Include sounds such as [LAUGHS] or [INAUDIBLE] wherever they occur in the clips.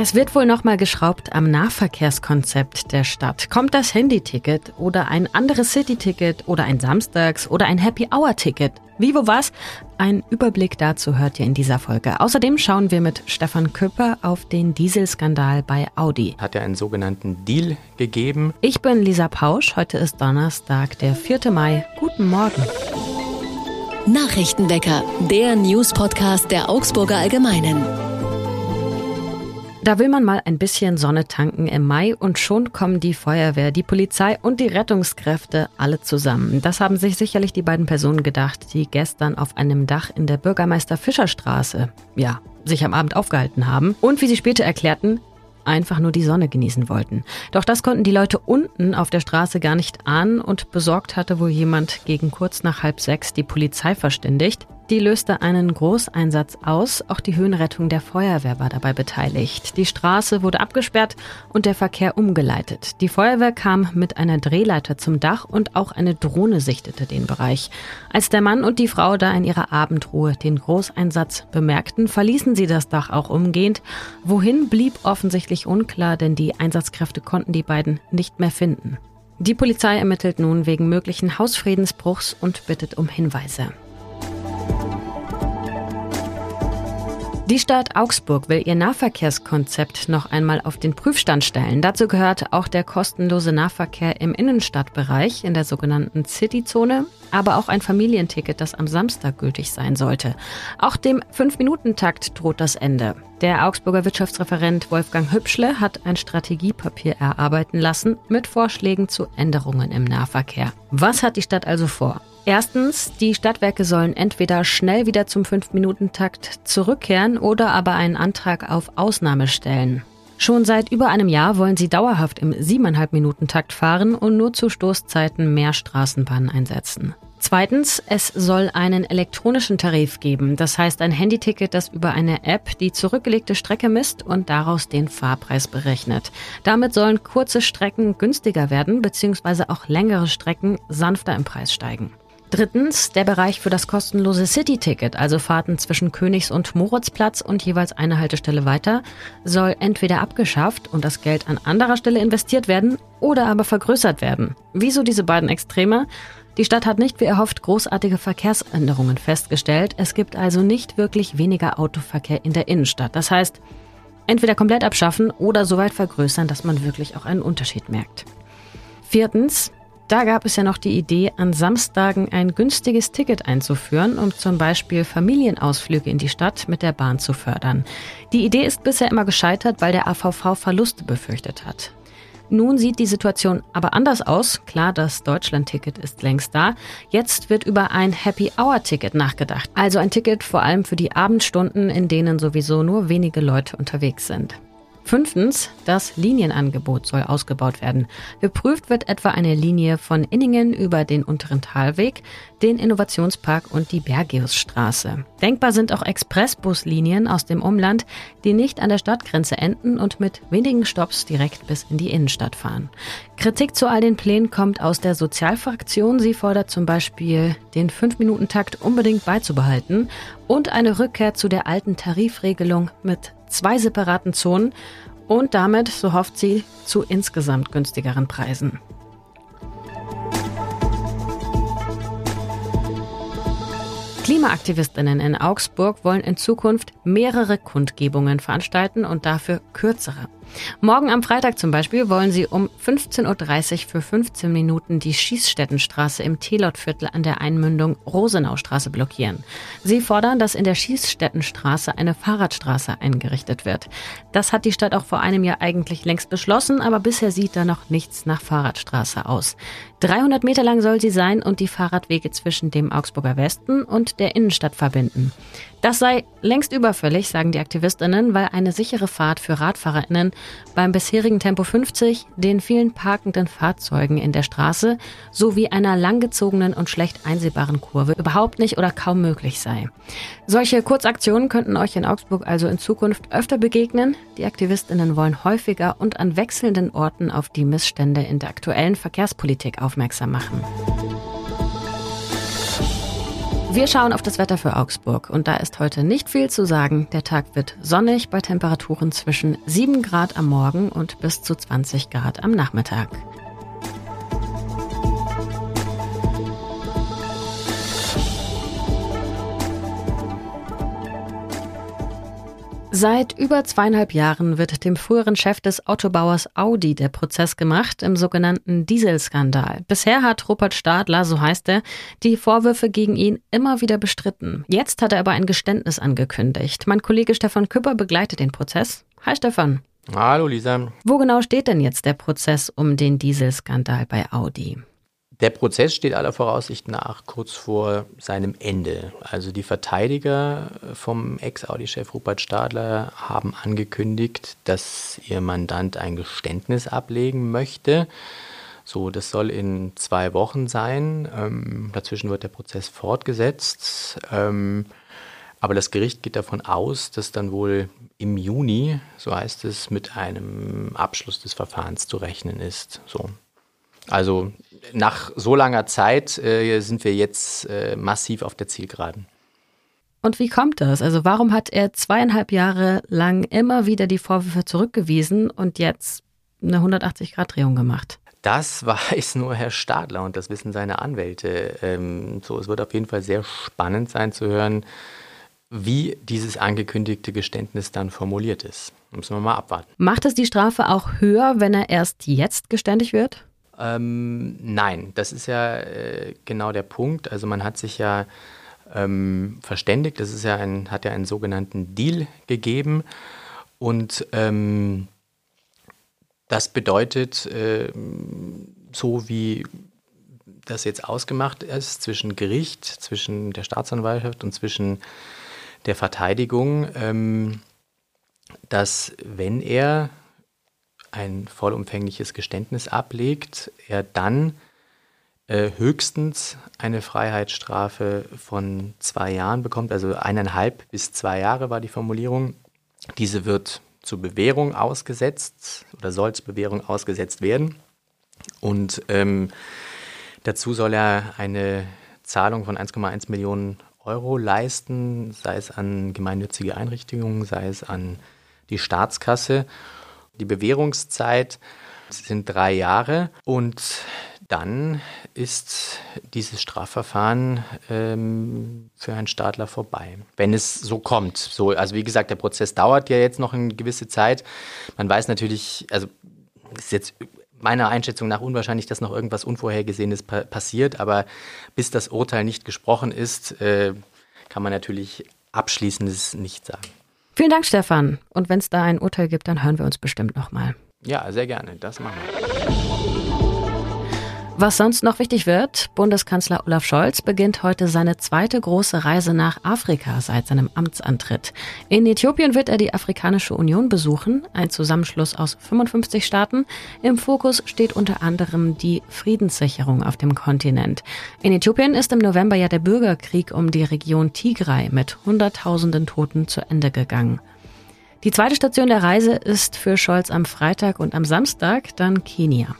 Es wird wohl noch mal geschraubt am Nahverkehrskonzept der Stadt. Kommt das Handyticket oder ein anderes City-Ticket oder ein Samstags- oder ein Happy-Hour-Ticket? Wie, wo, was? Ein Überblick dazu hört ihr in dieser Folge. Außerdem schauen wir mit Stefan Küpper auf den Dieselskandal bei Audi. Hat ja einen sogenannten Deal gegeben. Ich bin Lisa Pausch. Heute ist Donnerstag, der 4. Mai. Guten Morgen. Nachrichtenwecker, der News-Podcast der Augsburger Allgemeinen. Da will man mal ein bisschen Sonne tanken im Mai und schon kommen die Feuerwehr, die Polizei und die Rettungskräfte alle zusammen. Das haben sich sicherlich die beiden Personen gedacht, die gestern auf einem Dach in der Bürgermeister Fischer Straße, ja, sich am Abend aufgehalten haben und wie sie später erklärten, einfach nur die Sonne genießen wollten. Doch das konnten die Leute unten auf der Straße gar nicht ahnen und besorgt hatte wohl jemand gegen kurz nach halb sechs die Polizei verständigt. Die löste einen Großeinsatz aus. Auch die Höhenrettung der Feuerwehr war dabei beteiligt. Die Straße wurde abgesperrt und der Verkehr umgeleitet. Die Feuerwehr kam mit einer Drehleiter zum Dach und auch eine Drohne sichtete den Bereich. Als der Mann und die Frau da in ihrer Abendruhe den Großeinsatz bemerkten, verließen sie das Dach auch umgehend. Wohin blieb offensichtlich unklar, denn die Einsatzkräfte konnten die beiden nicht mehr finden. Die Polizei ermittelt nun wegen möglichen Hausfriedensbruchs und bittet um Hinweise. Die Stadt Augsburg will ihr Nahverkehrskonzept noch einmal auf den Prüfstand stellen. Dazu gehört auch der kostenlose Nahverkehr im Innenstadtbereich in der sogenannten Cityzone, aber auch ein Familienticket, das am Samstag gültig sein sollte. Auch dem 5-Minuten-Takt droht das Ende. Der Augsburger Wirtschaftsreferent Wolfgang Hübschle hat ein Strategiepapier erarbeiten lassen mit Vorschlägen zu Änderungen im Nahverkehr. Was hat die Stadt also vor? Erstens, die Stadtwerke sollen entweder schnell wieder zum 5-Minuten-Takt zurückkehren oder aber einen Antrag auf Ausnahme stellen. Schon seit über einem Jahr wollen sie dauerhaft im 7,5-Minuten-Takt fahren und nur zu Stoßzeiten mehr Straßenbahnen einsetzen. Zweitens, es soll einen elektronischen Tarif geben, das heißt ein Handyticket, das über eine App die zurückgelegte Strecke misst und daraus den Fahrpreis berechnet. Damit sollen kurze Strecken günstiger werden, beziehungsweise auch längere Strecken sanfter im Preis steigen. Drittens der Bereich für das kostenlose City-Ticket, also Fahrten zwischen Königs- und Moritzplatz und jeweils eine Haltestelle weiter, soll entweder abgeschafft und das Geld an anderer Stelle investiert werden oder aber vergrößert werden. Wieso diese beiden Extreme? Die Stadt hat nicht wie erhofft großartige Verkehrsänderungen festgestellt. Es gibt also nicht wirklich weniger Autoverkehr in der Innenstadt. Das heißt, entweder komplett abschaffen oder so weit vergrößern, dass man wirklich auch einen Unterschied merkt. Viertens, da gab es ja noch die Idee, an Samstagen ein günstiges Ticket einzuführen und zum Beispiel Familienausflüge in die Stadt mit der Bahn zu fördern. Die Idee ist bisher immer gescheitert, weil der AVV Verluste befürchtet hat. Nun sieht die Situation aber anders aus. Klar, das Deutschland-Ticket ist längst da. Jetzt wird über ein Happy-Hour-Ticket nachgedacht. Also ein Ticket vor allem für die Abendstunden, in denen sowieso nur wenige Leute unterwegs sind. Fünftens, das Linienangebot soll ausgebaut werden. Geprüft wird etwa eine Linie von Inningen über den unteren Talweg, den Innovationspark und die Bergiusstraße. Denkbar sind auch Expressbuslinien aus dem Umland, die nicht an der Stadtgrenze enden und mit wenigen Stops direkt bis in die Innenstadt fahren. Kritik zu all den Plänen kommt aus der Sozialfraktion. Sie fordert zum Beispiel, den 5-Minuten-Takt unbedingt beizubehalten und eine Rückkehr zu der alten Tarifregelung mit zwei separaten Zonen und damit, so hofft sie, zu insgesamt günstigeren Preisen. Klimaaktivistinnen in Augsburg wollen in Zukunft mehrere Kundgebungen veranstalten und dafür kürzere. Morgen am Freitag zum Beispiel wollen sie um 15.30 Uhr für 15 Minuten die Schießstättenstraße im Telotviertel an der Einmündung Rosenaustraße blockieren. Sie fordern, dass in der Schießstättenstraße eine Fahrradstraße eingerichtet wird. Das hat die Stadt auch vor einem Jahr eigentlich längst beschlossen, aber bisher sieht da noch nichts nach Fahrradstraße aus. 300 Meter lang soll sie sein und die Fahrradwege zwischen dem Augsburger Westen und der Innenstadt verbinden. Das sei längst überfällig, sagen die Aktivistinnen, weil eine sichere Fahrt für RadfahrerInnen beim bisherigen Tempo 50, den vielen parkenden Fahrzeugen in der Straße sowie einer langgezogenen und schlecht einsehbaren Kurve überhaupt nicht oder kaum möglich sei. Solche Kurzaktionen könnten euch in Augsburg also in Zukunft öfter begegnen. Die Aktivistinnen wollen häufiger und an wechselnden Orten auf die Missstände in der aktuellen Verkehrspolitik aufmerksam machen. Wir schauen auf das Wetter für Augsburg und da ist heute nicht viel zu sagen. Der Tag wird sonnig bei Temperaturen zwischen 7 Grad am Morgen und bis zu 20 Grad am Nachmittag. Seit über zweieinhalb Jahren wird dem früheren Chef des Autobauers Audi der Prozess gemacht im sogenannten Dieselskandal. Bisher hat Rupert Stadler, so heißt er, die Vorwürfe gegen ihn immer wieder bestritten. Jetzt hat er aber ein Geständnis angekündigt. Mein Kollege Stefan Küpper begleitet den Prozess. Hi Stefan. Hallo Lisa. Wo genau steht denn jetzt der Prozess um den Dieselskandal bei Audi? Der Prozess steht aller Voraussicht nach kurz vor seinem Ende. Also die Verteidiger vom Ex-Audi-Chef Rupert Stadler haben angekündigt, dass ihr Mandant ein Geständnis ablegen möchte. So, das soll in zwei Wochen sein. Ähm, dazwischen wird der Prozess fortgesetzt. Ähm, aber das Gericht geht davon aus, dass dann wohl im Juni, so heißt es, mit einem Abschluss des Verfahrens zu rechnen ist. So. Also nach so langer Zeit äh, sind wir jetzt äh, massiv auf der Zielgeraden. Und wie kommt das? Also warum hat er zweieinhalb Jahre lang immer wieder die Vorwürfe zurückgewiesen und jetzt eine 180-Grad-Drehung gemacht? Das [LAUGHS] weiß nur Herr Stadler und das wissen seine Anwälte. Ähm, so, es wird auf jeden Fall sehr spannend sein zu hören, wie dieses angekündigte Geständnis dann formuliert ist. Müssen wir mal abwarten. Macht es die Strafe auch höher, wenn er erst jetzt geständig wird? Ähm, nein, das ist ja äh, genau der Punkt. Also man hat sich ja ähm, verständigt, das ist ja ein, hat ja einen sogenannten Deal gegeben und ähm, das bedeutet, äh, so wie das jetzt ausgemacht ist zwischen Gericht, zwischen der Staatsanwaltschaft und zwischen der Verteidigung, ähm, dass wenn er ein vollumfängliches Geständnis ablegt, er dann äh, höchstens eine Freiheitsstrafe von zwei Jahren bekommt, also eineinhalb bis zwei Jahre war die Formulierung. Diese wird zur Bewährung ausgesetzt oder soll zur Bewährung ausgesetzt werden. Und ähm, dazu soll er eine Zahlung von 1,1 Millionen Euro leisten, sei es an gemeinnützige Einrichtungen, sei es an die Staatskasse. Die Bewährungszeit sind drei Jahre und dann ist dieses Strafverfahren ähm, für Herrn Stadler vorbei, wenn es so kommt. So, also wie gesagt, der Prozess dauert ja jetzt noch eine gewisse Zeit. Man weiß natürlich, also ist jetzt meiner Einschätzung nach unwahrscheinlich, dass noch irgendwas Unvorhergesehenes pa passiert, aber bis das Urteil nicht gesprochen ist, äh, kann man natürlich Abschließendes nicht sagen. Vielen Dank, Stefan. Und wenn es da ein Urteil gibt, dann hören wir uns bestimmt nochmal. Ja, sehr gerne. Das machen wir. Was sonst noch wichtig wird, Bundeskanzler Olaf Scholz beginnt heute seine zweite große Reise nach Afrika seit seinem Amtsantritt. In Äthiopien wird er die Afrikanische Union besuchen, ein Zusammenschluss aus 55 Staaten. Im Fokus steht unter anderem die Friedenssicherung auf dem Kontinent. In Äthiopien ist im November ja der Bürgerkrieg um die Region Tigray mit Hunderttausenden Toten zu Ende gegangen. Die zweite Station der Reise ist für Scholz am Freitag und am Samstag dann Kenia.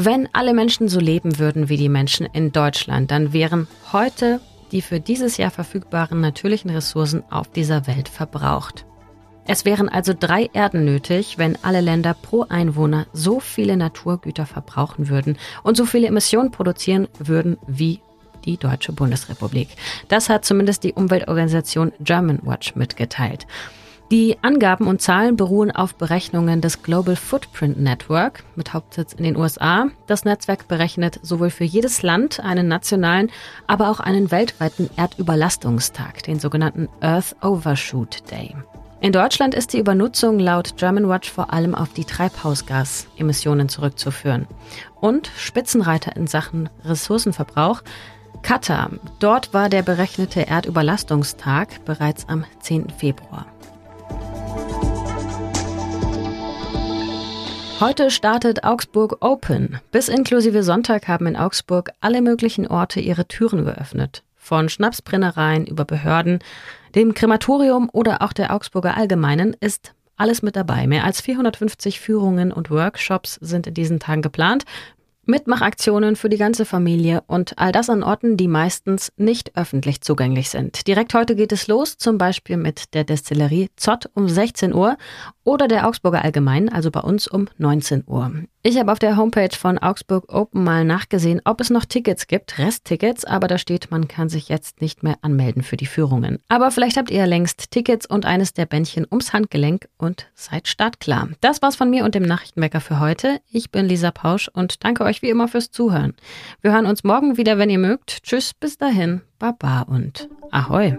Wenn alle Menschen so leben würden wie die Menschen in Deutschland, dann wären heute die für dieses Jahr verfügbaren natürlichen Ressourcen auf dieser Welt verbraucht. Es wären also drei Erden nötig, wenn alle Länder pro Einwohner so viele Naturgüter verbrauchen würden und so viele Emissionen produzieren würden wie die Deutsche Bundesrepublik. Das hat zumindest die Umweltorganisation German Watch mitgeteilt. Die Angaben und Zahlen beruhen auf Berechnungen des Global Footprint Network mit Hauptsitz in den USA. Das Netzwerk berechnet sowohl für jedes Land einen nationalen, aber auch einen weltweiten Erdüberlastungstag, den sogenannten Earth Overshoot Day. In Deutschland ist die Übernutzung laut German Watch vor allem auf die Treibhausgasemissionen zurückzuführen. Und Spitzenreiter in Sachen Ressourcenverbrauch Katar. Dort war der berechnete Erdüberlastungstag bereits am 10. Februar. Heute startet Augsburg Open. Bis inklusive Sonntag haben in Augsburg alle möglichen Orte ihre Türen geöffnet. Von Schnapsbrennereien über Behörden, dem Krematorium oder auch der Augsburger Allgemeinen ist alles mit dabei. Mehr als 450 Führungen und Workshops sind in diesen Tagen geplant. Mitmachaktionen für die ganze Familie und all das an Orten, die meistens nicht öffentlich zugänglich sind. Direkt heute geht es los, zum Beispiel mit der Destillerie Zott um 16 Uhr oder der Augsburger Allgemein, also bei uns um 19 Uhr. Ich habe auf der Homepage von Augsburg Open mal nachgesehen, ob es noch Tickets gibt, Resttickets, aber da steht, man kann sich jetzt nicht mehr anmelden für die Führungen. Aber vielleicht habt ihr ja längst Tickets und eines der Bändchen ums Handgelenk und seid startklar. Das war's von mir und dem Nachrichtenwecker für heute. Ich bin Lisa Pausch und danke euch wie immer fürs Zuhören. Wir hören uns morgen wieder, wenn ihr mögt. Tschüss, bis dahin, Baba und Ahoi.